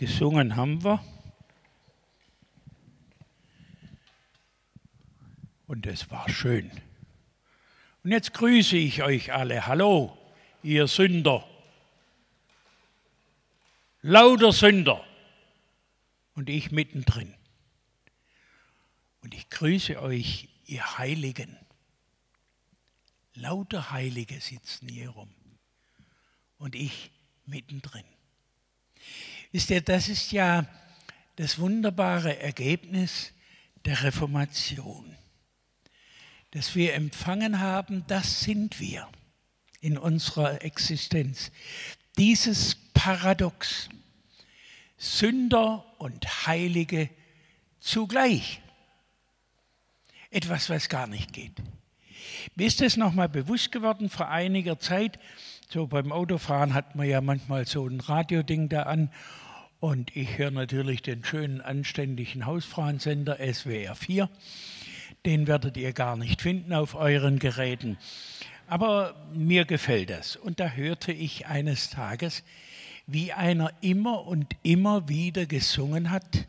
gesungen haben wir. Und es war schön. Und jetzt grüße ich euch alle. Hallo, ihr Sünder. Lauter Sünder. Und ich mittendrin. Und ich grüße euch, ihr Heiligen. Lauter Heilige sitzen hier rum. Und ich mittendrin. Wisst ihr, das ist ja das wunderbare Ergebnis der Reformation. Dass wir empfangen haben, das sind wir in unserer Existenz. Dieses Paradox. Sünder und Heilige zugleich. Etwas, was gar nicht geht. Mir ist das nochmal bewusst geworden vor einiger Zeit. So beim Autofahren hat man ja manchmal so ein Radioding da an und ich höre natürlich den schönen, anständigen Hausfrauensender SWR 4. Den werdet ihr gar nicht finden auf euren Geräten. Aber mir gefällt das. Und da hörte ich eines Tages, wie einer immer und immer wieder gesungen hat,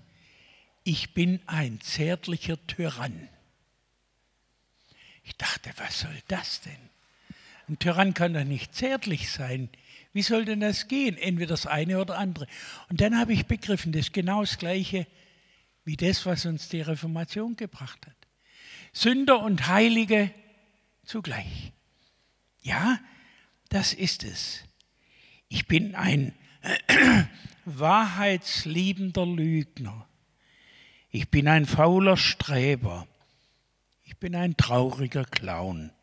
ich bin ein zärtlicher Tyrann. Ich dachte, was soll das denn? Ein Tyrann kann doch nicht zärtlich sein. Wie soll denn das gehen? Entweder das eine oder andere. Und dann habe ich begriffen, das ist genau das Gleiche wie das, was uns die Reformation gebracht hat. Sünder und Heilige zugleich. Ja, das ist es. Ich bin ein wahrheitsliebender Lügner. Ich bin ein fauler Streber. Ich bin ein trauriger Clown.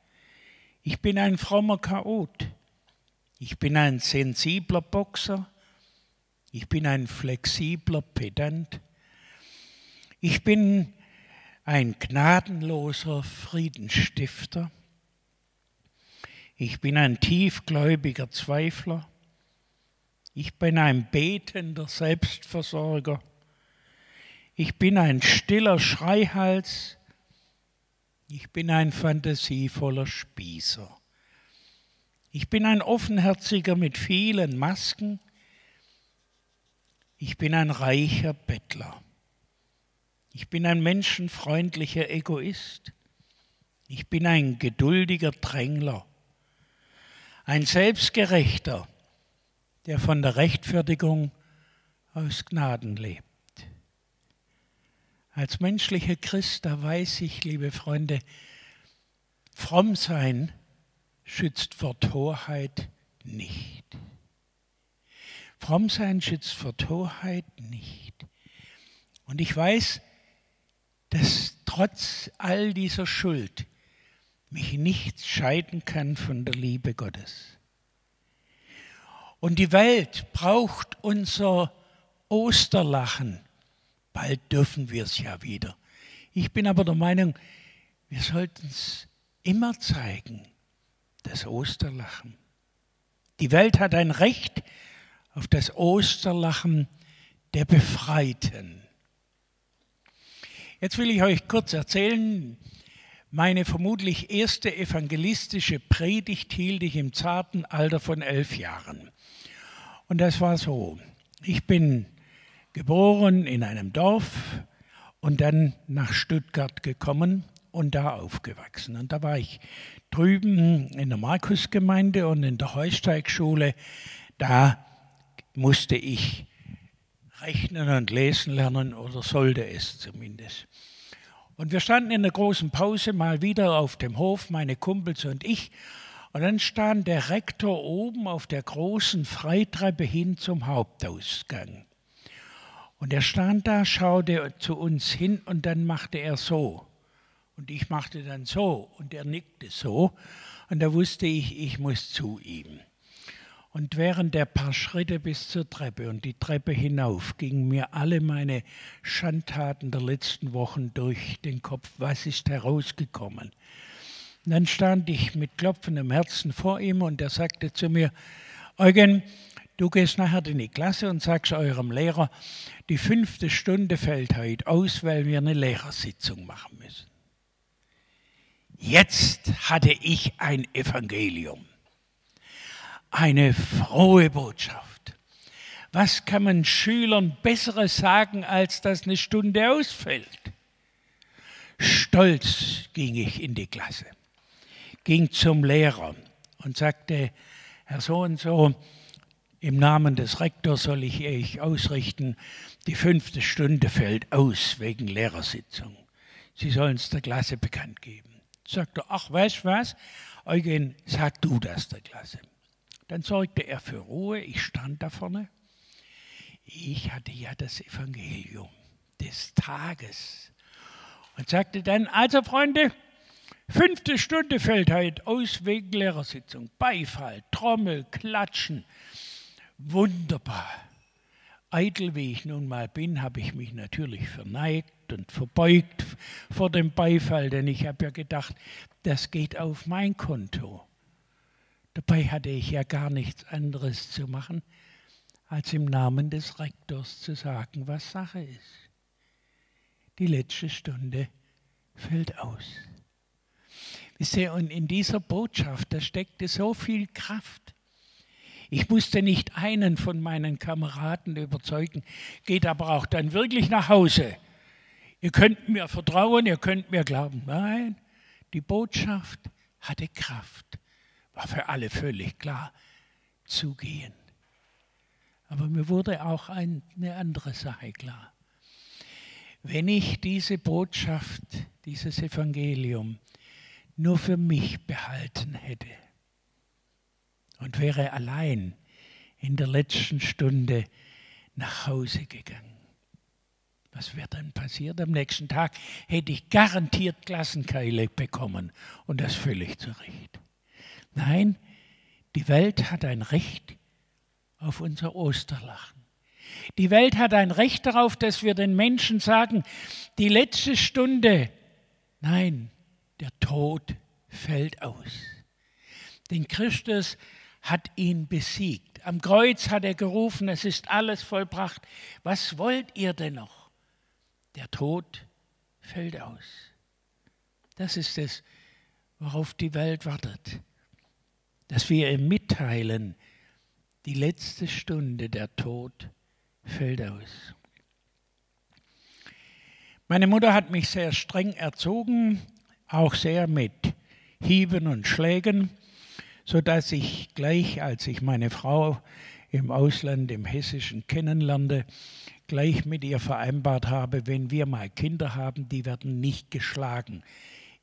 Ich bin ein frommer Chaot. Ich bin ein sensibler Boxer. Ich bin ein flexibler Pedant. Ich bin ein gnadenloser Friedensstifter. Ich bin ein tiefgläubiger Zweifler. Ich bin ein betender Selbstversorger. Ich bin ein stiller Schreihals. Ich bin ein fantasievoller Spießer. Ich bin ein offenherziger mit vielen Masken. Ich bin ein reicher Bettler. Ich bin ein menschenfreundlicher Egoist. Ich bin ein geduldiger Drängler. Ein selbstgerechter, der von der Rechtfertigung aus Gnaden lebt. Als menschlicher Christ, da weiß ich, liebe Freunde, fromm sein schützt vor Torheit nicht. Fromm sein schützt vor Torheit nicht. Und ich weiß, dass trotz all dieser Schuld mich nichts scheiden kann von der Liebe Gottes. Und die Welt braucht unser Osterlachen. Bald dürfen wir es ja wieder. Ich bin aber der Meinung, wir sollten es immer zeigen das Osterlachen. Die Welt hat ein Recht auf das Osterlachen der Befreiten. Jetzt will ich euch kurz erzählen, meine vermutlich erste evangelistische Predigt hielt ich im zarten Alter von elf Jahren. Und das war so, ich bin geboren in einem Dorf und dann nach Stuttgart gekommen und da aufgewachsen. Und da war ich drüben in der Markusgemeinde und in der Heusteigschule, da musste ich rechnen und lesen lernen oder sollte es zumindest. Und wir standen in der großen Pause mal wieder auf dem Hof, meine Kumpels und ich. Und dann stand der Rektor oben auf der großen Freitreppe hin zum Hauptausgang. Und er stand da, schaute zu uns hin und dann machte er so. Und ich machte dann so und er nickte so. Und da wusste ich, ich muss zu ihm. Und während der paar Schritte bis zur Treppe und die Treppe hinauf gingen mir alle meine Schandtaten der letzten Wochen durch den Kopf. Was ist herausgekommen? Und dann stand ich mit klopfendem Herzen vor ihm und er sagte zu mir, Eugen, du gehst nachher in die Klasse und sagst eurem Lehrer, die fünfte Stunde fällt heute aus, weil wir eine Lehrersitzung machen müssen. Jetzt hatte ich ein Evangelium, eine frohe Botschaft. Was kann man Schülern Besseres sagen, als dass eine Stunde ausfällt? Stolz ging ich in die Klasse, ging zum Lehrer und sagte, Herr so und so, im Namen des Rektors soll ich euch ausrichten, die fünfte Stunde fällt aus wegen Lehrersitzung. Sie sollen es der Klasse bekannt geben. Sagt er, ach, weißt was? Eugen, sag du das der Klasse. Dann sorgte er für Ruhe. Ich stand da vorne. Ich hatte ja das Evangelium des Tages und sagte dann, also Freunde, fünfte Stunde fällt heute aus wegen Lehrersitzung. Beifall, Trommel, Klatschen. Wunderbar. Eitel wie ich nun mal bin, habe ich mich natürlich verneigt und verbeugt vor dem Beifall, denn ich habe ja gedacht, das geht auf mein Konto. Dabei hatte ich ja gar nichts anderes zu machen, als im Namen des Rektors zu sagen, was Sache ist. Die letzte Stunde fällt aus. Wisst ihr, und in dieser Botschaft, da steckte so viel Kraft. Ich musste nicht einen von meinen Kameraden überzeugen, geht aber auch dann wirklich nach Hause. Ihr könnt mir vertrauen, ihr könnt mir glauben. Nein, die Botschaft hatte Kraft, war für alle völlig klar. Zugehen. Aber mir wurde auch eine andere Sache klar. Wenn ich diese Botschaft, dieses Evangelium nur für mich behalten hätte, und wäre allein in der letzten Stunde nach Hause gegangen. Was wäre dann passiert? Am nächsten Tag hätte ich garantiert Klassenkeile bekommen und das völlig zu Recht. Nein, die Welt hat ein Recht auf unser Osterlachen. Die Welt hat ein Recht darauf, dass wir den Menschen sagen, die letzte Stunde, nein, der Tod fällt aus. Denn Christus hat ihn besiegt. Am Kreuz hat er gerufen, es ist alles vollbracht. Was wollt ihr denn noch? Der Tod fällt aus. Das ist es, worauf die Welt wartet. Dass wir ihm mitteilen, die letzte Stunde, der Tod fällt aus. Meine Mutter hat mich sehr streng erzogen, auch sehr mit Hieben und Schlägen sodass ich gleich, als ich meine Frau im Ausland, im Hessischen kennenlernte, gleich mit ihr vereinbart habe, wenn wir mal Kinder haben, die werden nicht geschlagen.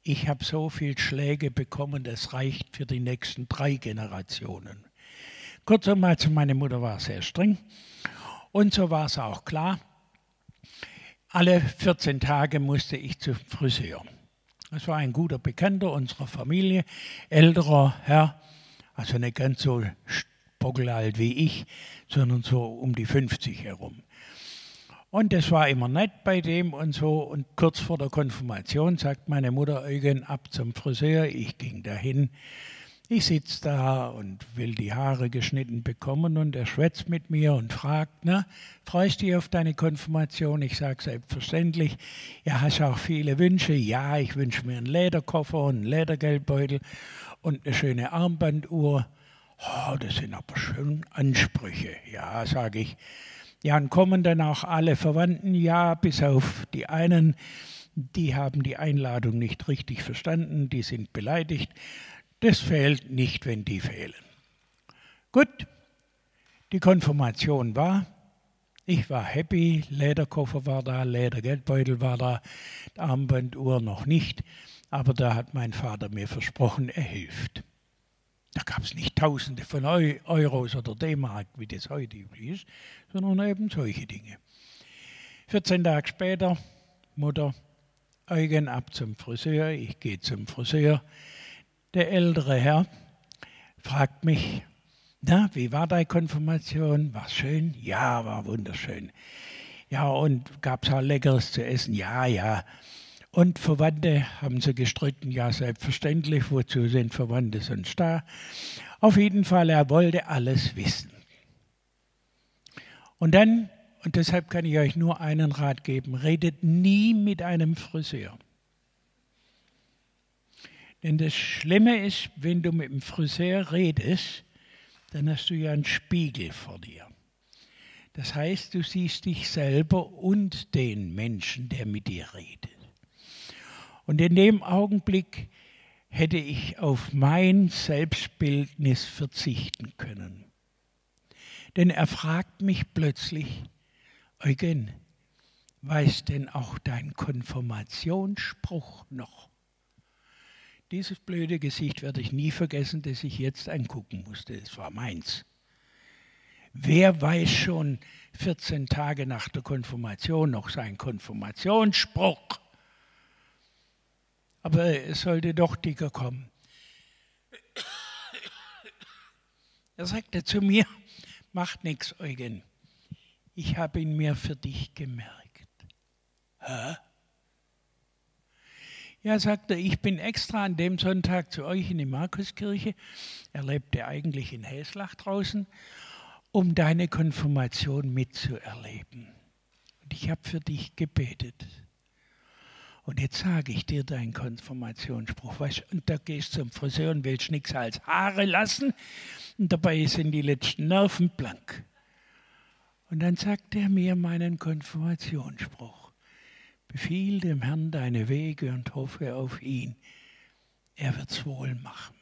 Ich habe so viel Schläge bekommen, das reicht für die nächsten drei Generationen. Kurzum, also meine Mutter war sehr streng und so war es auch klar. Alle 14 Tage musste ich zum Friseur. Das war ein guter Bekannter unserer Familie, älterer Herr, also nicht ganz so spockelalt wie ich, sondern so um die 50 herum. Und das war immer nett bei dem und so. Und kurz vor der Konfirmation sagt meine Mutter Eugen ab zum Friseur. Ich ging dahin. Ich sitze da und will die Haare geschnitten bekommen und er schwätzt mit mir und fragt, na, freust du dich auf deine Konfirmation? Ich sage selbstverständlich. Ja, hast auch viele Wünsche? Ja, ich wünsche mir einen Lederkoffer und einen Ledergeldbeutel und eine schöne Armbanduhr. Oh, das sind aber schön Ansprüche. Ja, sage ich. Ja, und kommen dann auch alle Verwandten? Ja, bis auf die einen, die haben die Einladung nicht richtig verstanden, die sind beleidigt. Das fehlt nicht, wenn die fehlen. Gut, die Konfirmation war, ich war happy, Lederkoffer war da, Ledergeldbeutel war da, Armbanduhr noch nicht. Aber da hat mein Vater mir versprochen, er hilft. Da gab es nicht Tausende von Euros oder D-Mark, wie das heute üblich ist, sondern eben solche Dinge. 14 Tage später, Mutter, Eugen ab zum Friseur, ich gehe zum Friseur. Der ältere Herr fragt mich, na, wie war deine Konfirmation? War schön? Ja, war wunderschön. Ja, und gab es auch Leckeres zu essen? Ja, ja. Und Verwandte haben sie gestritten, ja selbstverständlich, wozu sind Verwandte sonst da? Auf jeden Fall, er wollte alles wissen. Und dann, und deshalb kann ich euch nur einen Rat geben, redet nie mit einem Friseur. Denn das Schlimme ist, wenn du mit dem Friseur redest, dann hast du ja einen Spiegel vor dir. Das heißt, du siehst dich selber und den Menschen, der mit dir redet. Und in dem Augenblick hätte ich auf mein Selbstbildnis verzichten können. Denn er fragt mich plötzlich, Eugen, weiß denn auch dein Konfirmationsspruch noch? Dieses blöde Gesicht werde ich nie vergessen, das ich jetzt angucken musste. Es war meins. Wer weiß schon 14 Tage nach der Konfirmation noch seinen Konfirmationsspruch? Aber es sollte doch dicker kommen. Er sagte zu mir, macht nichts, Eugen. Ich habe ihn mir für dich gemerkt. Hä? Ja, sagte er, ich bin extra an dem Sonntag zu euch in die Markuskirche. Er lebte eigentlich in Häslach draußen um deine Konfirmation mitzuerleben. Und ich habe für dich gebetet. Und jetzt sage ich dir deinen Konfirmationsspruch. Weißt, und da gehst du zum Friseur und willst nichts als Haare lassen. Und dabei sind die letzten Nerven blank. Und dann sagt er mir meinen Konfirmationsspruch. Befiehl dem Herrn deine Wege und hoffe auf ihn. Er wird's wohl machen.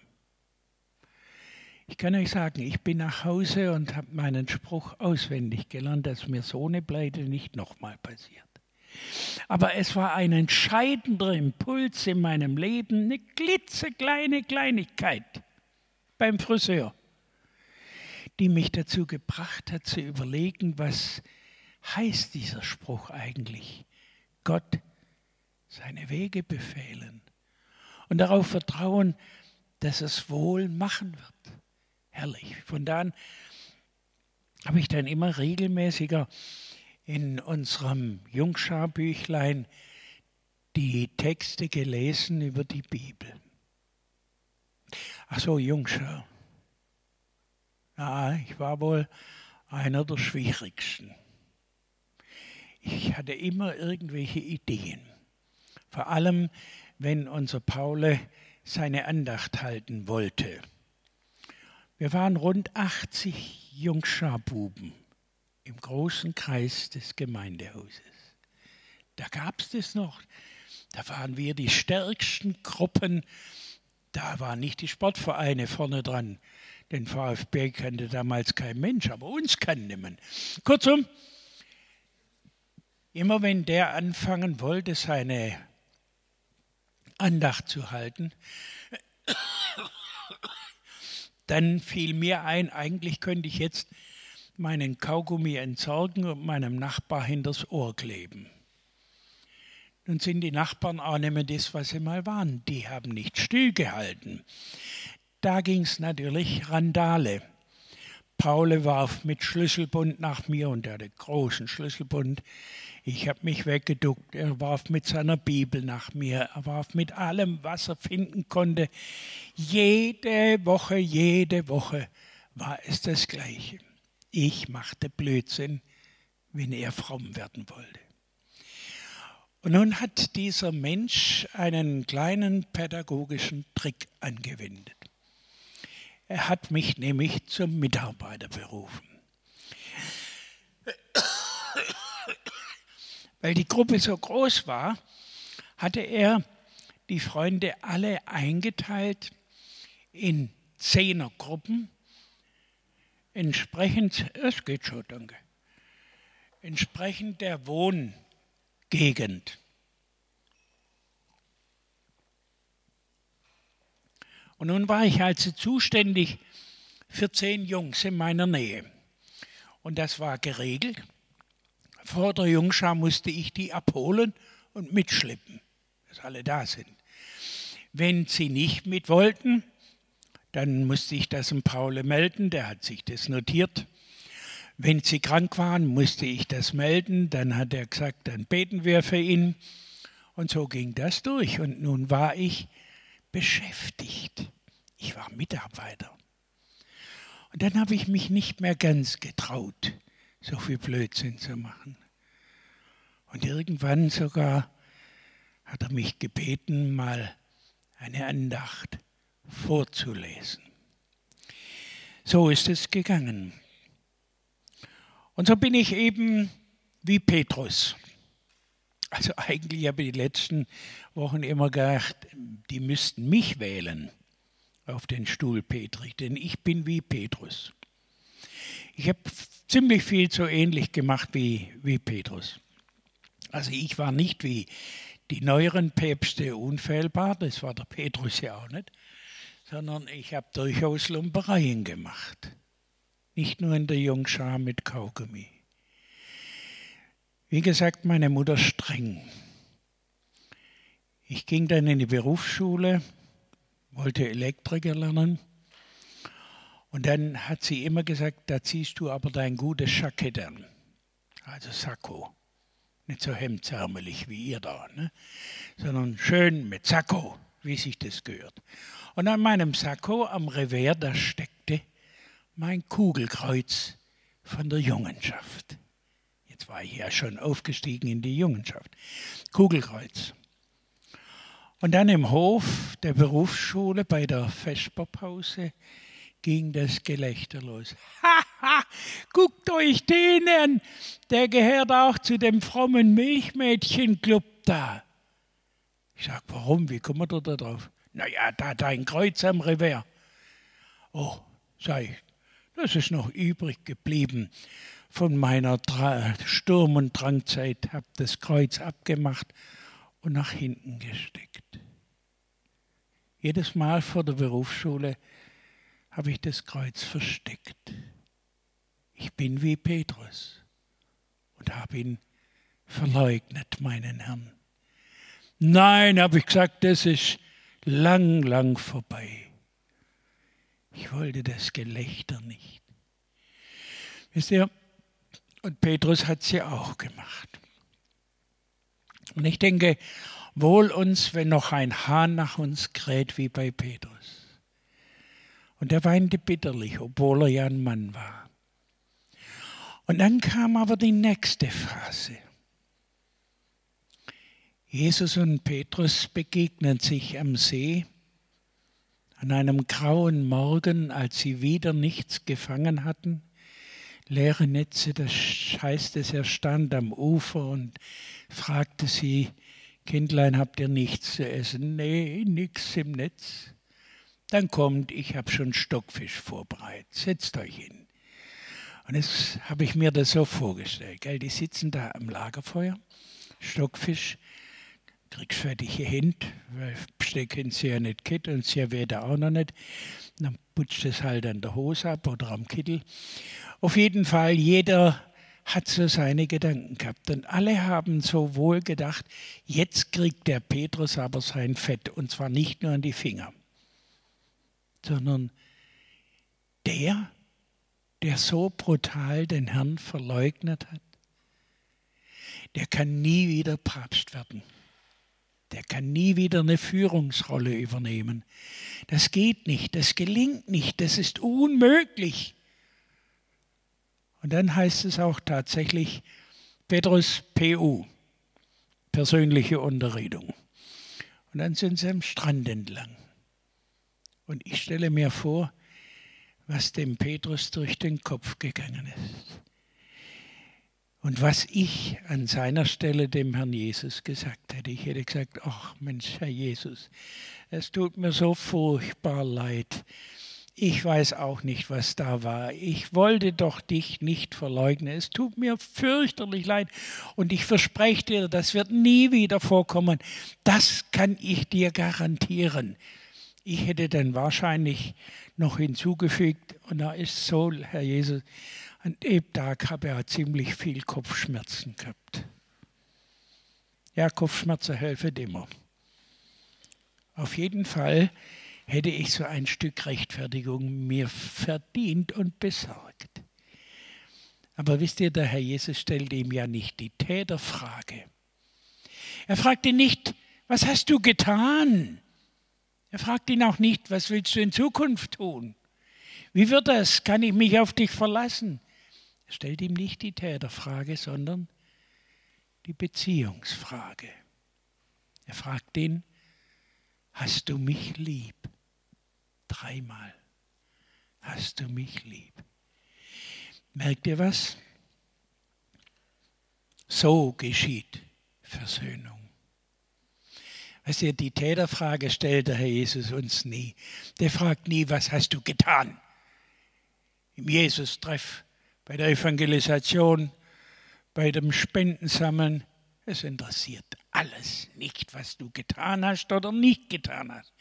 Ich kann euch sagen, ich bin nach Hause und habe meinen Spruch auswendig gelernt, dass mir so eine Pleite nicht nochmal passiert. Aber es war ein entscheidender Impuls in meinem Leben, eine klitzekleine Kleinigkeit beim Friseur, die mich dazu gebracht hat zu überlegen, was heißt dieser Spruch eigentlich? Gott seine Wege befehlen und darauf vertrauen, dass es wohl machen wird herrlich. Von da an habe ich dann immer regelmäßiger in unserem Jungschar-Büchlein die Texte gelesen über die Bibel. Ach so, Jungschar. Ja, ich war wohl einer der schwierigsten. Ich hatte immer irgendwelche Ideen. Vor allem, wenn unser Paule seine Andacht halten wollte. Wir waren rund 80 Jungschabuben im großen Kreis des Gemeindehauses. Da gab es das noch. Da waren wir die stärksten Gruppen. Da waren nicht die Sportvereine vorne dran. Den VfB kannte damals kein Mensch, aber uns kannte man. Kurzum, immer wenn der anfangen wollte, seine Andacht zu halten, dann fiel mir ein, eigentlich könnte ich jetzt meinen Kaugummi entsorgen und meinem Nachbar hinters Ohr kleben. Nun sind die Nachbarn auch nicht mehr das, was sie mal waren. Die haben nicht stillgehalten. Da ging es natürlich Randale. Paule warf mit Schlüsselbund nach mir und er hatte großen Schlüsselbund. Ich habe mich weggeduckt. Er warf mit seiner Bibel nach mir. Er warf mit allem, was er finden konnte. Jede Woche, jede Woche war es das Gleiche. Ich machte Blödsinn, wenn er fromm werden wollte. Und nun hat dieser Mensch einen kleinen pädagogischen Trick angewendet. Er hat mich nämlich zum Mitarbeiter berufen. Weil die Gruppe so groß war, hatte er die Freunde alle eingeteilt in Zehnergruppen. Entsprechend, es geht schon, danke. Entsprechend der Wohngegend. Und nun war ich also zuständig für zehn Jungs in meiner Nähe. Und das war geregelt vor der Jungschar musste ich die abholen und mitschleppen, dass alle da sind. Wenn sie nicht mit wollten, dann musste ich das dem Paul melden, der hat sich das notiert. Wenn sie krank waren, musste ich das melden, dann hat er gesagt, dann beten wir für ihn. Und so ging das durch. Und nun war ich beschäftigt. Ich war Mitarbeiter. Und dann habe ich mich nicht mehr ganz getraut so viel Blödsinn zu machen. Und irgendwann sogar hat er mich gebeten, mal eine Andacht vorzulesen. So ist es gegangen. Und so bin ich eben wie Petrus. Also eigentlich habe ich die letzten Wochen immer gedacht, die müssten mich wählen auf den Stuhl Petri, denn ich bin wie Petrus. Ich habe ziemlich viel so ähnlich gemacht wie, wie Petrus. Also ich war nicht wie die neueren Päpste unfehlbar, das war der Petrus ja auch nicht, sondern ich habe durchaus Lumpereien gemacht. Nicht nur in der Jungschar mit Kaugummi. Wie gesagt, meine Mutter streng. Ich ging dann in die Berufsschule, wollte Elektriker lernen. Und dann hat sie immer gesagt, da ziehst du aber dein gutes Jackett an. Also Sakko. Nicht so hemdsärmelig wie ihr da, ne? sondern schön mit Sakko, wie sich das gehört. Und an meinem Sakko am Revers, da steckte mein Kugelkreuz von der Jungenschaft. Jetzt war ja schon aufgestiegen in die Jungenschaft. Kugelkreuz. Und dann im Hof der Berufsschule bei der Vesperpause ging das Gelächter los. Haha, guckt euch den an, der gehört auch zu dem frommen Milchmädchenclub da. Ich sag, warum, wie kommt er da drauf? Naja, da hat ein Kreuz am Revers. Oh, ich, das ist noch übrig geblieben von meiner Sturm- und Drangzeit, hab das Kreuz abgemacht und nach hinten gesteckt. Jedes Mal vor der Berufsschule habe ich das Kreuz versteckt. Ich bin wie Petrus und habe ihn verleugnet, meinen Herrn. Nein, habe ich gesagt, das ist lang, lang vorbei. Ich wollte das Gelächter nicht. Wisst ihr, und Petrus hat ja auch gemacht. Und ich denke, Wohl uns, wenn noch ein Hahn nach uns kräht wie bei Petrus. Und er weinte bitterlich, obwohl er ja ein Mann war. Und dann kam aber die nächste Phase. Jesus und Petrus begegnen sich am See an einem grauen Morgen, als sie wieder nichts gefangen hatten. Leere Netze, das heißt es, er stand am Ufer und fragte sie, Kindlein, habt ihr nichts zu essen? Nee, nichts im Netz. Dann kommt, ich habe schon Stockfisch vorbereitet. Setzt euch hin. Und jetzt habe ich mir das so vorgestellt. Gell? Die sitzen da am Lagerfeuer, Stockfisch, kriegst fertige Hände, weil stecken sie ja nicht kit und sie weder auch noch nicht. Dann putzt es halt an der Hose ab oder am Kittel. Auf jeden Fall, jeder hat so seine Gedanken gehabt. Und alle haben so wohl gedacht, jetzt kriegt der Petrus aber sein Fett. Und zwar nicht nur an die Finger, sondern der, der so brutal den Herrn verleugnet hat, der kann nie wieder Papst werden. Der kann nie wieder eine Führungsrolle übernehmen. Das geht nicht, das gelingt nicht, das ist unmöglich. Und dann heißt es auch tatsächlich Petrus PU, persönliche Unterredung. Und dann sind sie am Strand entlang. Und ich stelle mir vor, was dem Petrus durch den Kopf gegangen ist. Und was ich an seiner Stelle dem Herrn Jesus gesagt hätte. Ich hätte gesagt, ach Mensch, Herr Jesus, es tut mir so furchtbar leid, ich weiß auch nicht, was da war. Ich wollte doch dich nicht verleugnen. Es tut mir fürchterlich leid und ich verspreche dir, das wird nie wieder vorkommen. Das kann ich dir garantieren. Ich hätte dann wahrscheinlich noch hinzugefügt, und da ist so, Herr Jesus, an dem Tag habe ich ziemlich viel Kopfschmerzen gehabt. Ja, Kopfschmerzen helfen immer. Auf jeden Fall hätte ich so ein Stück Rechtfertigung mir verdient und besorgt. Aber wisst ihr, der Herr Jesus stellt ihm ja nicht die Täterfrage. Er fragt ihn nicht, was hast du getan? Er fragt ihn auch nicht, was willst du in Zukunft tun? Wie wird das? Kann ich mich auf dich verlassen? Er stellt ihm nicht die Täterfrage, sondern die Beziehungsfrage. Er fragt ihn, hast du mich lieb? Dreimal hast du mich lieb. Merkt ihr was? So geschieht Versöhnung. Weißt du, die Täterfrage stellt der Herr Jesus uns nie. Der fragt nie, was hast du getan? Im Jesus-Treff, bei der Evangelisation, bei dem Spendensammeln. Es interessiert alles nicht, was du getan hast oder nicht getan hast,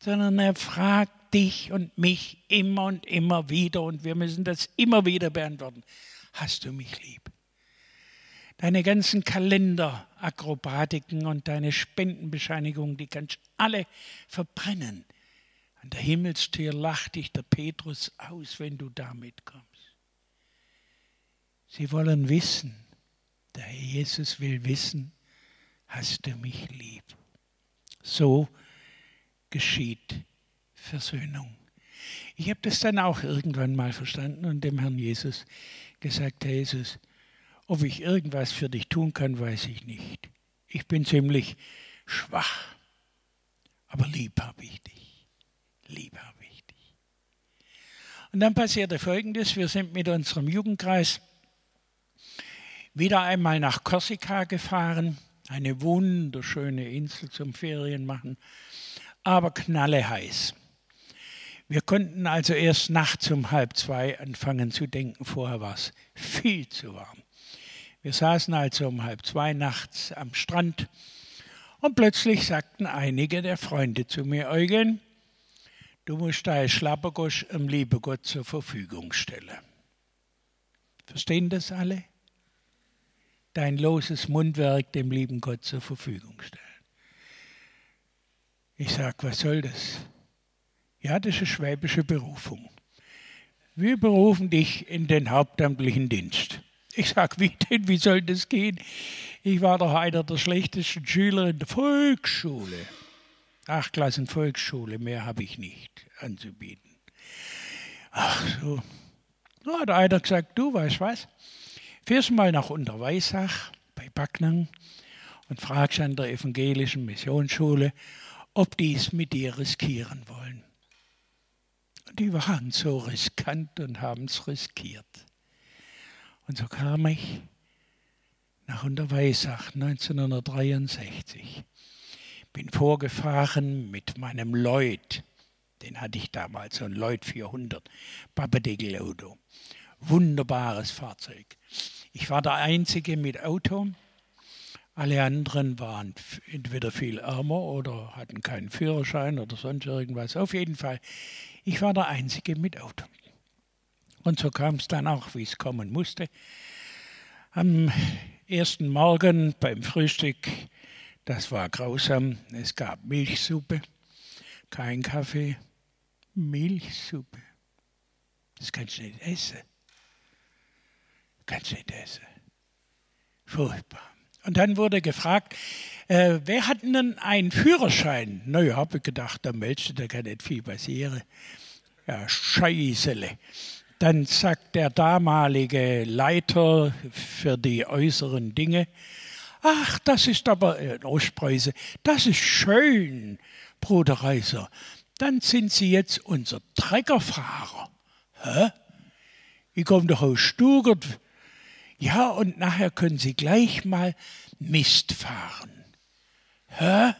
sondern er fragt dich und mich immer und immer wieder und wir müssen das immer wieder beantworten. Hast du mich lieb? Deine ganzen Kalenderakrobatiken und deine Spendenbescheinigungen, die kannst du alle verbrennen. An der Himmelstür lacht dich der Petrus aus, wenn du damit kommst. Sie wollen wissen, der Herr Jesus will wissen, hast du mich lieb. So geschieht Versöhnung. Ich habe das dann auch irgendwann mal verstanden und dem Herrn Jesus gesagt, Herr Jesus, ob ich irgendwas für dich tun kann, weiß ich nicht. Ich bin ziemlich schwach, aber lieb habe ich dich. Lieb habe ich dich. Und dann passierte Folgendes, wir sind mit unserem Jugendkreis wieder einmal nach Korsika gefahren, eine wunderschöne Insel zum Ferienmachen, aber knalleheiß. Wir konnten also erst nachts um halb zwei anfangen zu denken, vorher war es viel zu warm. Wir saßen also um halb zwei nachts am Strand und plötzlich sagten einige der Freunde zu mir, Eugen, du musst deine Schlappergosch im liebe Gott zur Verfügung stellen. Verstehen das alle? Dein loses Mundwerk dem lieben Gott zur Verfügung stellen. Ich sag, was soll das? Ja, das ist schwäbische Berufung. Wir berufen dich in den hauptamtlichen Dienst. Ich sage, wie denn, wie soll das gehen? Ich war doch einer der schlechtesten Schüler in der Volksschule. Acht Klassen Volksschule, mehr habe ich nicht anzubieten. Ach so. Da hat einer gesagt, du weißt was, fährst mal nach Unterweissach bei Backnang und fragst an der evangelischen Missionsschule, ob die es mit dir riskieren wollen. Die waren so riskant und haben es riskiert. Und so kam ich nach Unterweisach 1963. Bin vorgefahren mit meinem Lloyd. Den hatte ich damals, so ein Lloyd 400, Pappedeckel-Auto. Wunderbares Fahrzeug. Ich war der Einzige mit Auto. Alle anderen waren entweder viel ärmer oder hatten keinen Führerschein oder sonst irgendwas. Auf jeden Fall, ich war der Einzige mit Auto. Und so kam es dann auch, wie es kommen musste. Am ersten Morgen beim Frühstück, das war grausam, es gab Milchsuppe, kein Kaffee, Milchsuppe. Das kannst du nicht essen. Kannst du nicht essen. Furchtbar. Und dann wurde gefragt, äh, wer hat denn einen Führerschein? Na ja, habe ich gedacht, da meldest da kann nicht viel passieren. Ja, Scheißele. Dann sagt der damalige Leiter für die äußeren Dinge, ach, das ist aber äh, Ostpreuße, das ist schön, Bruder Reiser. Dann sind Sie jetzt unser Treckerfahrer. Hä? Ich komme doch aus Stuttgart. Ja, und nachher können Sie gleich mal Mist fahren. Hä?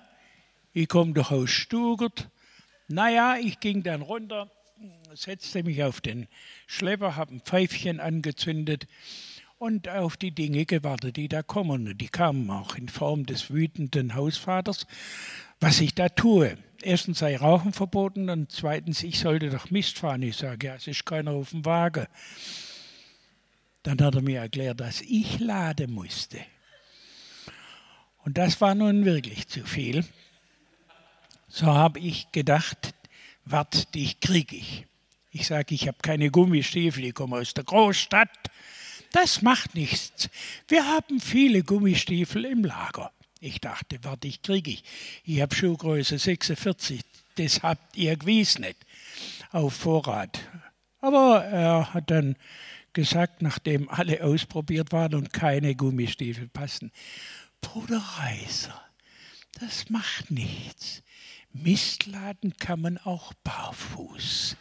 Ich komme doch aus Stuttgart. Naja, ich ging dann runter setzte mich auf den Schlepper, habe ein Pfeifchen angezündet und auf die Dinge gewartet, die da kommen. Und die kamen auch in Form des wütenden Hausvaters, was ich da tue. Erstens sei Rauchen verboten und zweitens, ich sollte doch Mist fahren. Ich sage, ja, es ist keiner auf dem Wagen. Dann hat er mir erklärt, dass ich laden musste. Und das war nun wirklich zu viel. So habe ich gedacht, Wart, dich krieg ich. Ich sage, ich habe keine Gummistiefel, ich komme aus der Großstadt. Das macht nichts. Wir haben viele Gummistiefel im Lager. Ich dachte, warte, ich kriege ich. Ich habe Schuhgröße 46, das habt ihr gewiss nicht auf Vorrat. Aber er hat dann gesagt, nachdem alle ausprobiert waren und keine Gummistiefel passen, Bruder Reiser, das macht nichts. Mistladen kann man auch barfuß.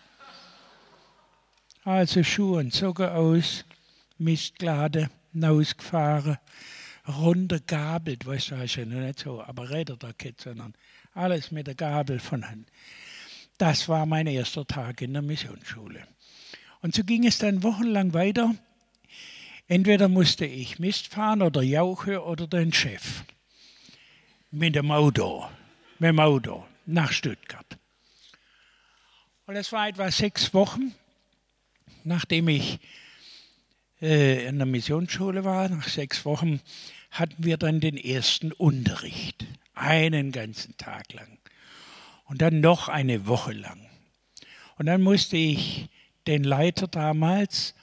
Also Schuhe und Socken aus, Mistlade, hinausgefahren, runtergabelt, weißt du, hast ja nicht so, aber Räder da geht, sondern alles mit der Gabel von Hand. Das war mein erster Tag in der Missionsschule. Und so ging es dann wochenlang weiter. Entweder musste ich Mist fahren oder Jauche oder den Chef. Mit dem Auto, mit dem Auto nach Stuttgart. Und es war etwa sechs Wochen, nachdem ich äh, in der Missionsschule war, nach sechs Wochen, hatten wir dann den ersten Unterricht. Einen ganzen Tag lang. Und dann noch eine Woche lang. Und dann musste ich den Leiter damals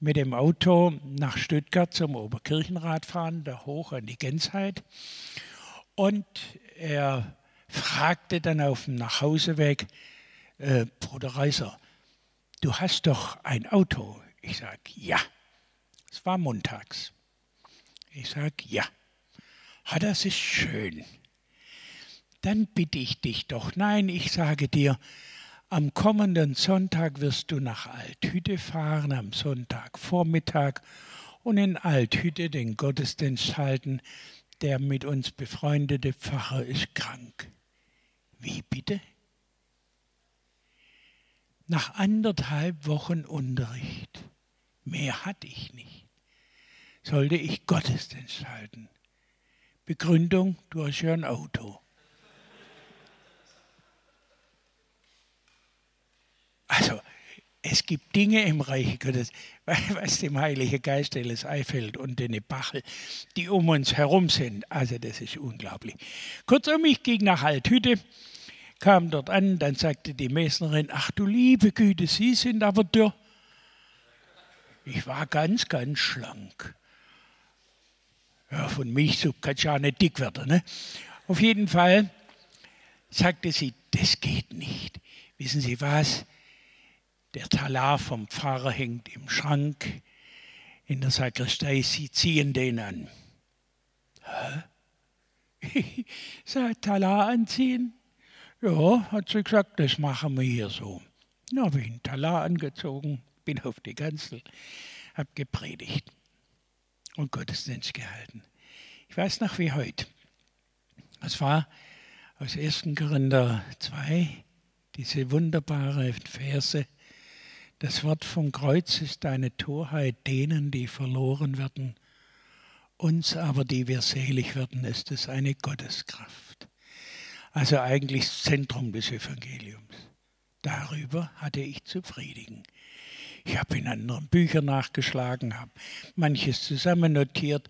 mit dem Auto nach Stuttgart zum Oberkirchenrat fahren, da hoch an die Gensheit. Und er fragte dann auf dem Nachhauseweg, äh, Bruder Reiser, du hast doch ein Auto. Ich sage, ja. Es war montags. Ich sage, ja. Ah, das ist schön. Dann bitte ich dich doch. Nein, ich sage dir, am kommenden Sonntag wirst du nach Althütte fahren, am Sonntagvormittag, und in Althütte den Gottesdienst halten. Der mit uns befreundete Pfarrer ist krank. Wie bitte? Nach anderthalb Wochen Unterricht, mehr hatte ich nicht, sollte ich Gottesdienst halten. Begründung, du hast ja ein Auto. Also, es gibt Dinge im Reich Gottes, was dem Heiligen Geist alles einfällt und den Bachel, die um uns herum sind. Also, das ist unglaublich. Kurzum, ich ging nach Althütte kam dort an, dann sagte die Messnerin, ach du liebe Güte, Sie sind aber dürr. Ich war ganz, ganz schlank. Ja, von Milchsuppe kann ich ja nicht dick werden. Ne? Auf jeden Fall sagte sie, das geht nicht. Wissen Sie was? Der Talar vom Pfarrer hängt im Schrank in der Sakristei. Sie ziehen den an. Hä? Sag, Talar anziehen? Ja, hat sie gesagt, das machen wir hier so. Na, habe ich einen Talar angezogen, bin auf die Kanzel, habe gepredigt und Gottesdienst gehalten. Ich weiß noch wie heute. Es war aus 1. Korinther 2, diese wunderbare Verse. Das Wort vom Kreuz ist eine Torheit denen, die verloren werden. Uns aber, die wir selig werden, ist es eine Gotteskraft also eigentlich das Zentrum des Evangeliums. Darüber hatte ich zu predigen. Ich habe in anderen Büchern nachgeschlagen, habe manches zusammennotiert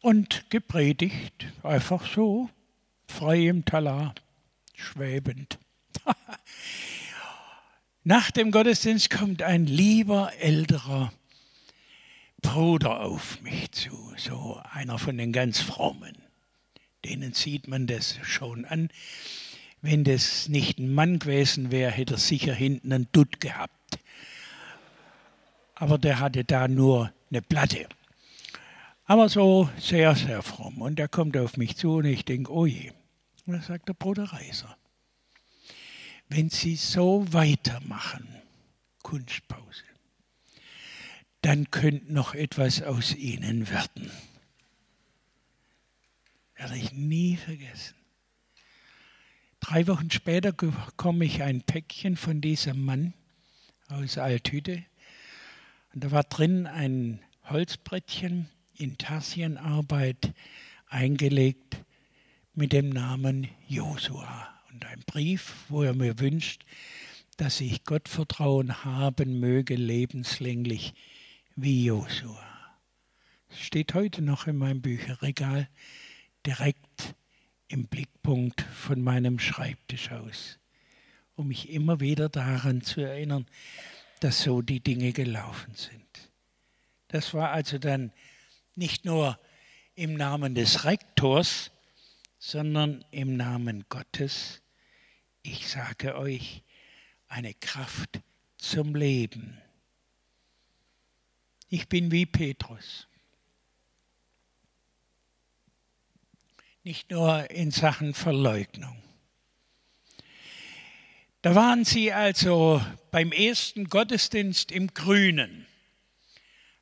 und gepredigt, einfach so, frei im Talar, schwebend. Nach dem Gottesdienst kommt ein lieber älterer Bruder auf mich zu, so einer von den ganz frommen denen sieht man das schon an. Wenn das nicht ein Mann gewesen wäre, hätte er sicher hinten einen Dutt gehabt. Aber der hatte da nur eine Platte. Aber so sehr, sehr fromm. Und er kommt auf mich zu und ich denke, oh je. Und da sagt der Bruder Reiser, wenn Sie so weitermachen, Kunstpause, dann könnte noch etwas aus Ihnen werden. Werde ich nie vergessen. Drei Wochen später bekomme ich ein Päckchen von diesem Mann aus Althütte. Und da war drin ein Holzbrettchen in Tarsienarbeit eingelegt mit dem Namen Josua. Und ein Brief, wo er mir wünscht, dass ich Gottvertrauen haben möge, lebenslänglich wie Josua. Steht heute noch in meinem Bücherregal direkt im Blickpunkt von meinem Schreibtisch aus, um mich immer wieder daran zu erinnern, dass so die Dinge gelaufen sind. Das war also dann nicht nur im Namen des Rektors, sondern im Namen Gottes, ich sage euch, eine Kraft zum Leben. Ich bin wie Petrus. nicht nur in Sachen Verleugnung. Da waren sie also beim ersten Gottesdienst im Grünen.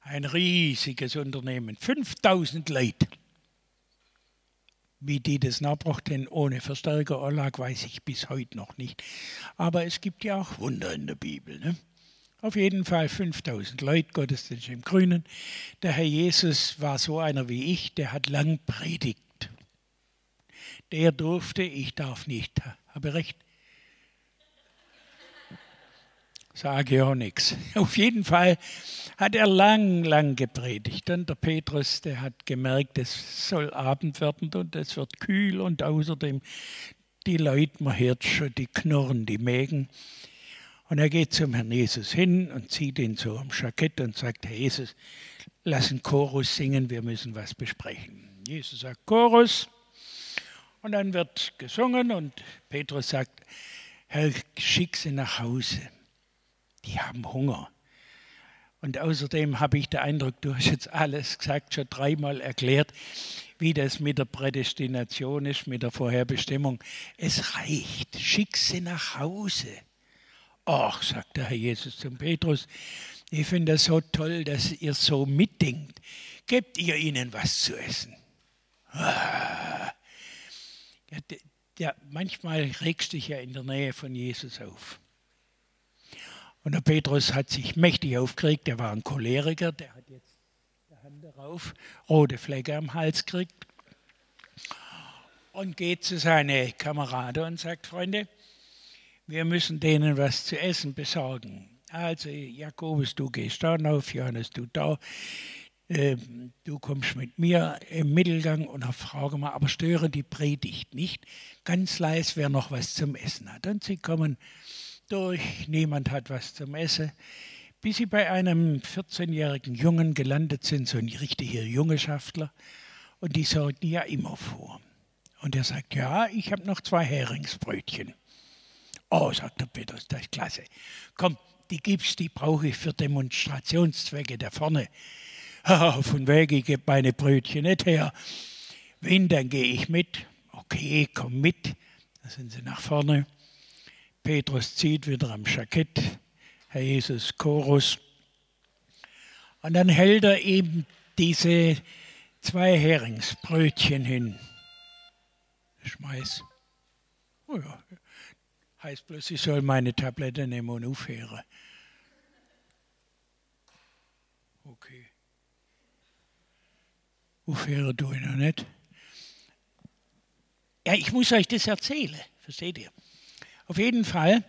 Ein riesiges Unternehmen, 5000 Leute Wie die das nachbracht denn ohne Verstärker anlag, weiß ich bis heute noch nicht. Aber es gibt ja auch Wunder in der Bibel. Ne? Auf jeden Fall 5000 Leute, Gottesdienst im Grünen. Der Herr Jesus war so einer wie ich, der hat lang predigt. Der durfte, ich darf nicht. Habe recht? Sage ja nichts. Auf jeden Fall hat er lang, lang gepredigt. Und der Petrus, der hat gemerkt, es soll Abend werden und es wird kühl und außerdem die Leute, man hört schon, die knurren, die Mägen. Und er geht zum Herrn Jesus hin und zieht ihn so am Jackett und sagt, Herr Jesus, lass einen Chorus singen, wir müssen was besprechen. Jesus sagt, Chorus. Und dann wird gesungen und Petrus sagt, Herr, schick sie nach Hause die haben Hunger. Und außerdem habe ich den Eindruck, du hast jetzt alles gesagt, schon dreimal erklärt, wie das mit der Prädestination ist, mit der Vorherbestimmung. Es reicht, schick sie nach Hause. Ach, sagt der Herr Jesus zum Petrus, ich finde das so toll, dass ihr so mitdenkt. Gebt ihr ihnen was zu essen. Ah. Ja, manchmal regst du dich ja in der Nähe von Jesus auf. Und der Petrus hat sich mächtig aufgeregt, der war ein Choleriker, der hat jetzt die Hand darauf, rote Flecke am Hals gekriegt und geht zu seinen Kameraden und sagt, Freunde, wir müssen denen was zu essen besorgen. Also Jakobus, du gehst da auf, Johannes, du da. Äh, du kommst mit mir im Mittelgang und frage mal, aber störe die Predigt nicht. Ganz leise, wer noch was zum Essen hat. Und sie kommen durch, niemand hat was zum Essen, bis sie bei einem 14-jährigen Jungen gelandet sind, so ein richtiger Jungeschaftler, und die sorgten ja immer vor. Und er sagt, ja, ich habe noch zwei Heringsbrötchen. Oh, sagt der Petrus, das ist klasse. Komm, die gibst, die brauche ich für Demonstrationszwecke da vorne. von wegen, ich gebe meine Brötchen nicht her. Wenn, dann gehe ich mit. Okay, komm mit. Da sind sie nach vorne. Petrus zieht wieder am Jackett, Herr Jesus Chorus. Und dann hält er eben diese zwei Heringsbrötchen hin. Schmeiß. Oh ja, heißt bloß, ich soll meine Tablette nehmen und aufhören. Okay. Aufhören tue ich noch nicht. Ja, ich muss euch das erzählen, versteht ihr? Auf jeden Fall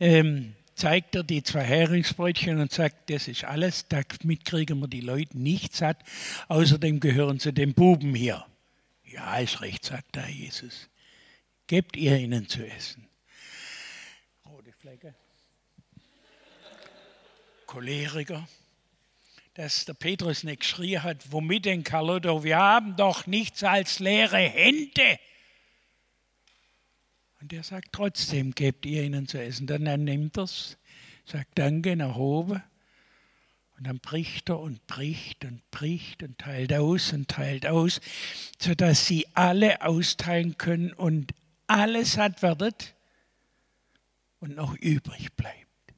ähm, zeigt er die zwei Heringsbrötchen und sagt, das ist alles, damit kriegen wir die Leute nicht satt. Außerdem gehören sie den Buben hier. Ja, ist recht, sagt der Jesus. Gebt ihr ihnen zu essen. Rote Flecke. Choleriker. Dass der Petrus nicht geschrien hat, womit denn Carlotto, wir haben doch nichts als leere Hände. Und er sagt trotzdem, gebt ihr ihnen zu essen. Dann er nimmt er es, sagt Danke nach oben. Und dann bricht er und bricht und bricht und teilt aus und teilt aus, sodass sie alle austeilen können und alles satt werdet und noch übrig bleibt.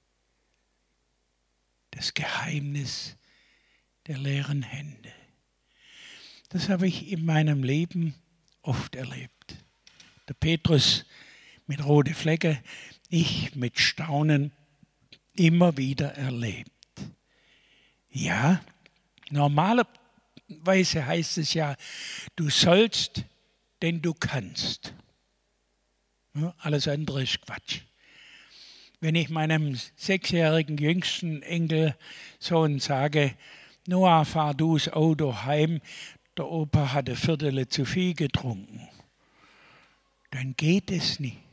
Das Geheimnis der leeren Hände. Das habe ich in meinem Leben oft erlebt. Der Petrus mit rote Flecke, ich mit Staunen immer wieder erlebt. Ja, normalerweise heißt es ja, du sollst, denn du kannst. Alles andere ist Quatsch. Wenn ich meinem sechsjährigen jüngsten Enkelsohn sage, Noah, fahr du das Auto heim, der Opa hatte Viertel zu viel getrunken, dann geht es nicht.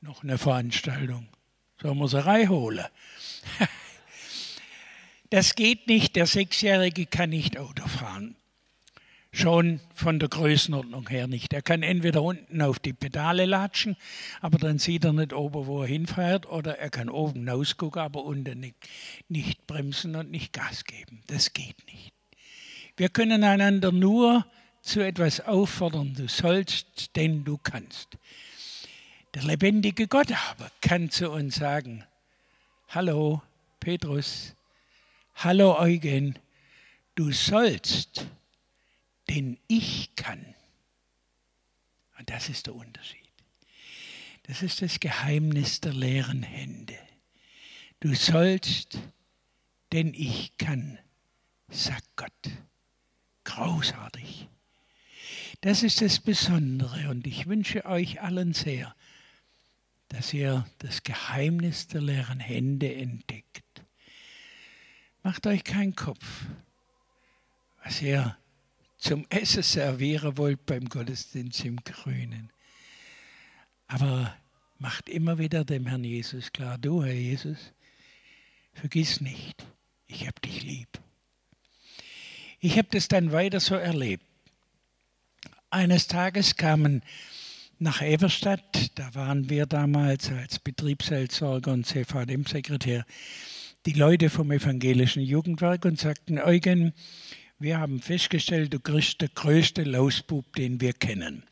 Noch eine Veranstaltung. Sollen wir sie reinholen? Das geht nicht, der Sechsjährige kann nicht Auto fahren. Schon von der Größenordnung her nicht. Er kann entweder unten auf die Pedale latschen, aber dann sieht er nicht oben, wo er hinfährt, oder er kann oben rausgucken, aber unten nicht, nicht bremsen und nicht Gas geben. Das geht nicht. Wir können einander nur zu etwas auffordern. Du sollst, denn du kannst. Der lebendige Gott aber kann zu uns sagen, hallo Petrus, hallo Eugen, du sollst, denn ich kann. Und das ist der Unterschied. Das ist das Geheimnis der leeren Hände. Du sollst, denn ich kann, sagt Gott. Großartig. Das ist das Besondere und ich wünsche euch allen sehr, dass ihr das Geheimnis der leeren Hände entdeckt. Macht euch keinen Kopf, was ihr zum Essen servieren wollt beim Gottesdienst im Grünen. Aber macht immer wieder dem Herrn Jesus klar, du Herr Jesus, vergiss nicht, ich habe dich lieb. Ich habe das dann weiter so erlebt. Eines Tages kamen nach Everstadt, da waren wir damals als Betriebsseelsorger und CVDM-Sekretär, die Leute vom evangelischen Jugendwerk und sagten, Eugen, wir haben festgestellt, du kriegst der größte Lausbub, den wir kennen.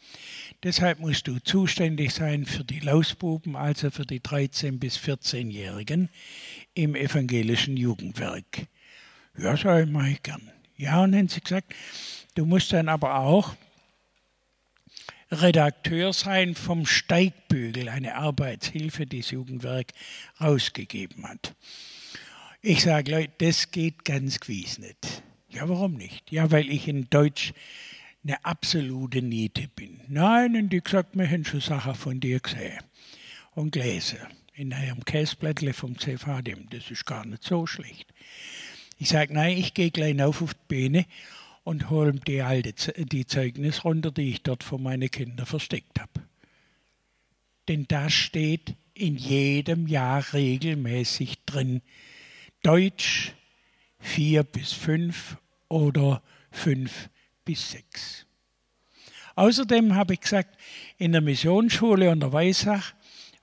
Deshalb musst du zuständig sein für die Lausbuben, also für die 13- bis 14-Jährigen im evangelischen Jugendwerk. Ja, sag ich, mach ich gern. Ja, und haben sie gesagt, du musst dann aber auch Redakteur sein vom Steigbügel, eine Arbeitshilfe, die das Jugendwerk rausgegeben hat. Ich sage, Leute, das geht ganz gewiss nicht. Ja, warum nicht? Ja, weil ich in Deutsch eine absolute Niete bin. Nein, und die gesagt, wir haben schon Sachen von dir gesehen und gelesen. In einem Käseblättle vom CVDM. Das ist gar nicht so schlecht. Ich sage, nein, ich gehe gleich auf auf die Beine und hole die, alte, die Zeugnis runter, die ich dort für meine Kinder versteckt habe. Denn da steht in jedem Jahr regelmäßig drin, Deutsch 4 bis 5 oder 5 bis 6. Außerdem habe ich gesagt, in der Missionsschule unter Weissach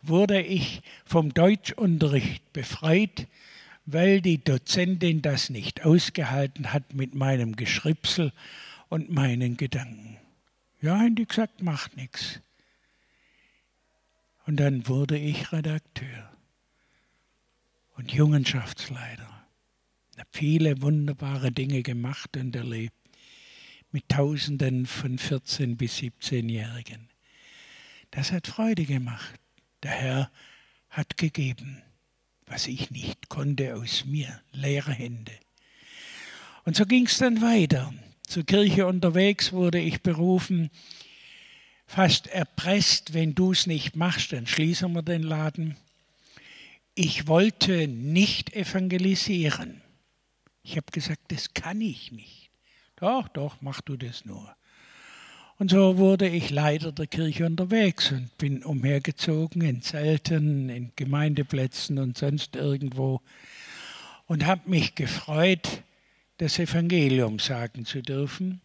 wurde ich vom Deutschunterricht befreit, weil die Dozentin das nicht ausgehalten hat mit meinem Geschripsel und meinen Gedanken. Ja, haben die gesagt, macht nichts. Und dann wurde ich Redakteur und Jungenschaftsleiter. Ich habe viele wunderbare Dinge gemacht und erlebt mit Tausenden von 14- bis 17-Jährigen. Das hat Freude gemacht. Der Herr hat gegeben, was ich nicht konnte aus mir, leere Hände. Und so ging es dann weiter. Zur Kirche unterwegs wurde ich berufen, fast erpresst, wenn du es nicht machst, dann schließen wir den Laden ich wollte nicht evangelisieren. Ich habe gesagt, das kann ich nicht. Doch, doch, mach du das nur. Und so wurde ich Leiter der Kirche unterwegs und bin umhergezogen in Zelten, in Gemeindeplätzen und sonst irgendwo und habe mich gefreut, das Evangelium sagen zu dürfen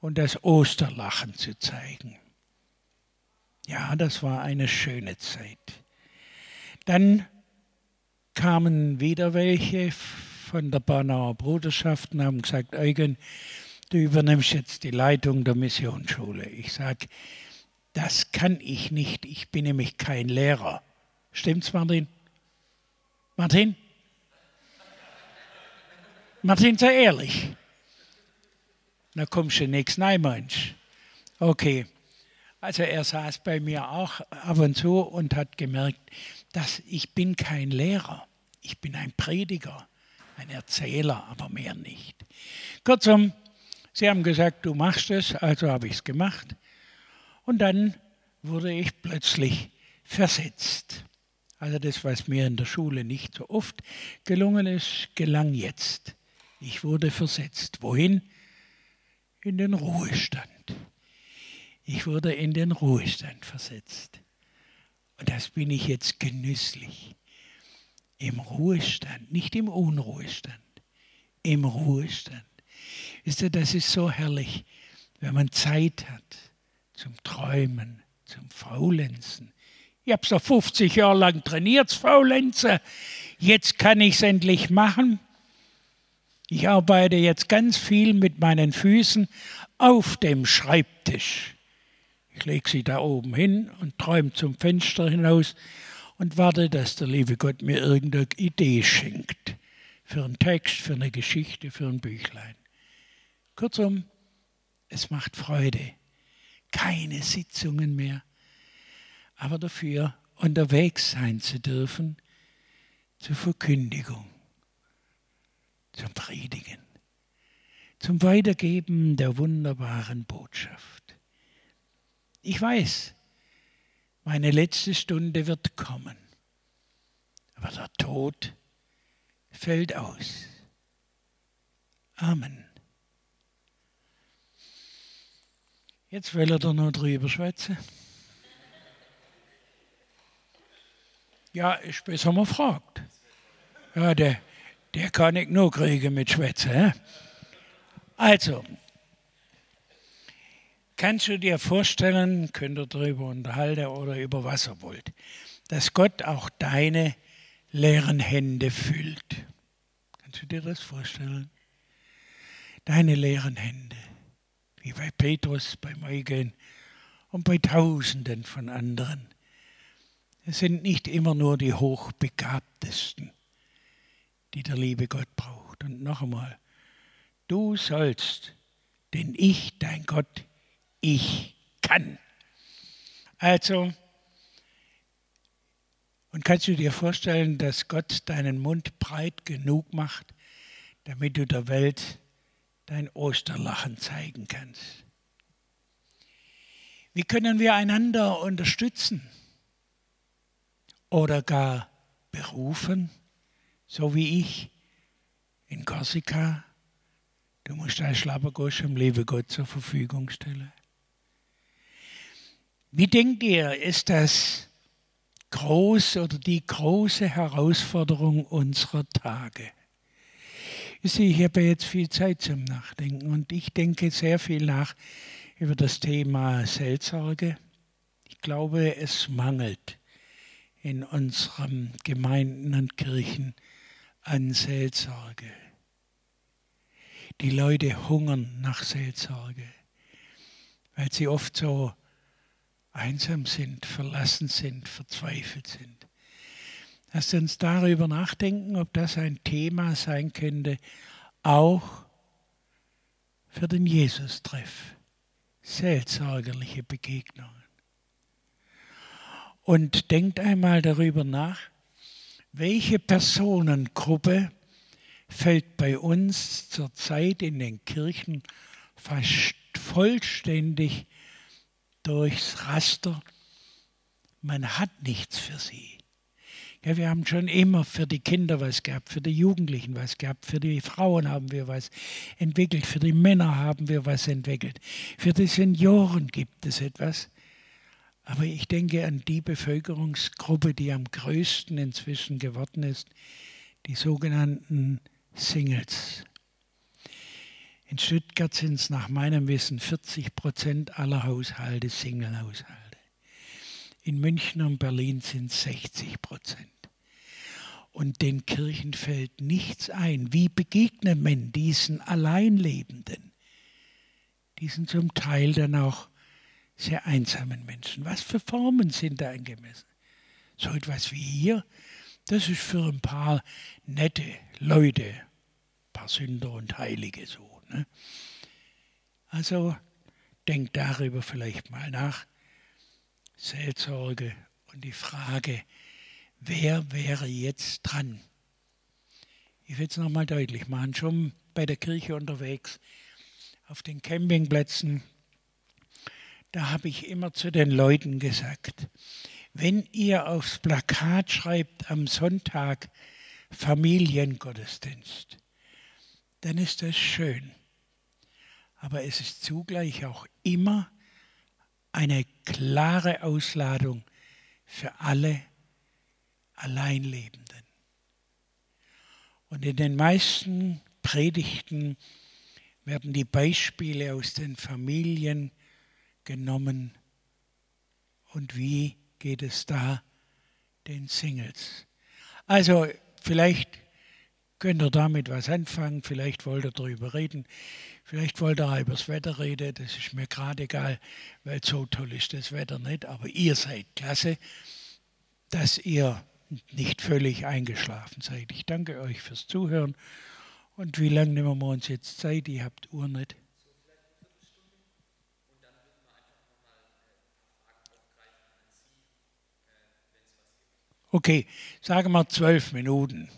und das Osterlachen zu zeigen. Ja, das war eine schöne Zeit. Dann kamen wieder welche von der Bernauer Bruderschaft und haben gesagt, Eugen, du übernimmst jetzt die Leitung der Missionsschule. Ich sage, das kann ich nicht, ich bin nämlich kein Lehrer. Stimmt's, Martin? Martin? Martin, sei ehrlich. Na kommst du nichts, nein, Mensch. Okay. Also er saß bei mir auch ab und zu und hat gemerkt, dass ich bin kein Lehrer, ich bin ein Prediger, ein Erzähler, aber mehr nicht. Kurzum, sie haben gesagt, du machst es, also habe ich es gemacht. Und dann wurde ich plötzlich versetzt. Also das, was mir in der Schule nicht so oft gelungen ist, gelang jetzt. Ich wurde versetzt. Wohin? In den Ruhestand. Ich wurde in den Ruhestand versetzt. Und das bin ich jetzt genüsslich. Im Ruhestand, nicht im Unruhestand, im Ruhestand. Wisst ihr, das ist so herrlich, wenn man Zeit hat zum Träumen, zum Faulenzen. Ich habe so 50 Jahre lang trainiert, Faulenzer. Jetzt kann ich es endlich machen. Ich arbeite jetzt ganz viel mit meinen Füßen auf dem Schreibtisch. Ich lege sie da oben hin und träume zum Fenster hinaus und warte, dass der liebe Gott mir irgendeine Idee schenkt. Für einen Text, für eine Geschichte, für ein Büchlein. Kurzum, es macht Freude. Keine Sitzungen mehr, aber dafür unterwegs sein zu dürfen zur Verkündigung, zum Predigen, zum Weitergeben der wunderbaren Botschaft. Ich weiß, meine letzte Stunde wird kommen, aber der Tod fällt aus. Amen. Jetzt will er da noch drüber schwätzen. Ja, ist besser, man fragt. Ja, der, der kann ich nur kriegen mit Schwätzen. Also, kannst du dir vorstellen, könnt ihr darüber unterhalten oder über was ihr wollt, dass Gott auch deine leeren Hände füllt? Kannst du dir das vorstellen? Deine leeren Hände, wie bei Petrus, beim Eugen und bei Tausenden von anderen. Es sind nicht immer nur die Hochbegabtesten, die der liebe Gott braucht. Und noch einmal, du sollst, denn ich, dein Gott, ich kann. Also, und kannst du dir vorstellen, dass Gott deinen Mund breit genug macht, damit du der Welt dein Osterlachen zeigen kannst? Wie können wir einander unterstützen oder gar berufen? so wie ich in Korsika. Du musst dein Schlappergosch im liebe Gott zur Verfügung stellen. Wie denkt ihr, ist das groß oder die große Herausforderung unserer Tage? Ich habe jetzt viel Zeit zum Nachdenken und ich denke sehr viel nach über das Thema Seelsorge. Ich glaube, es mangelt in unseren Gemeinden und Kirchen an Seelsorge. Die Leute hungern nach Seelsorge, weil sie oft so einsam sind, verlassen sind, verzweifelt sind. Lasst uns darüber nachdenken, ob das ein Thema sein könnte, auch für den Jesus-Treff. Seelsorgerliche Begegnungen. Und denkt einmal darüber nach, welche Personengruppe fällt bei uns zurzeit in den Kirchen fast vollständig durchs Raster? Man hat nichts für sie. Ja, wir haben schon immer für die Kinder was gehabt, für die Jugendlichen was gehabt, für die Frauen haben wir was entwickelt, für die Männer haben wir was entwickelt, für die Senioren gibt es etwas. Aber ich denke an die Bevölkerungsgruppe, die am größten inzwischen geworden ist, die sogenannten Singles. In Stuttgart sind es nach meinem Wissen 40 Prozent aller Haushalte Single-Haushalte. In München und Berlin sind es 60 Prozent. Und den Kirchen fällt nichts ein. Wie begegnet man diesen Alleinlebenden? Die sind zum Teil dann auch sehr einsamen Menschen. Was für Formen sind da angemessen? So etwas wie hier, das ist für ein paar nette Leute, ein paar Sünder und Heilige so. Ne? Also denkt darüber vielleicht mal nach. Seelsorge und die Frage, wer wäre jetzt dran? Ich will es nochmal deutlich machen, schon bei der Kirche unterwegs, auf den Campingplätzen, da habe ich immer zu den Leuten gesagt, wenn ihr aufs Plakat schreibt am Sonntag Familiengottesdienst, dann ist das schön. Aber es ist zugleich auch immer eine klare Ausladung für alle Alleinlebenden. Und in den meisten Predigten werden die Beispiele aus den Familien genommen. Und wie geht es da den Singles? Also vielleicht könnt ihr damit was anfangen, vielleicht wollt ihr darüber reden, vielleicht wollt ihr über das Wetter reden, das ist mir gerade egal, weil so toll ist das Wetter nicht, aber ihr seid klasse, dass ihr nicht völlig eingeschlafen seid. Ich danke euch fürs Zuhören. Und wie lange nehmen wir uns jetzt Zeit? Ihr habt Uhr nicht. Okay, sagen wir zwölf Minuten.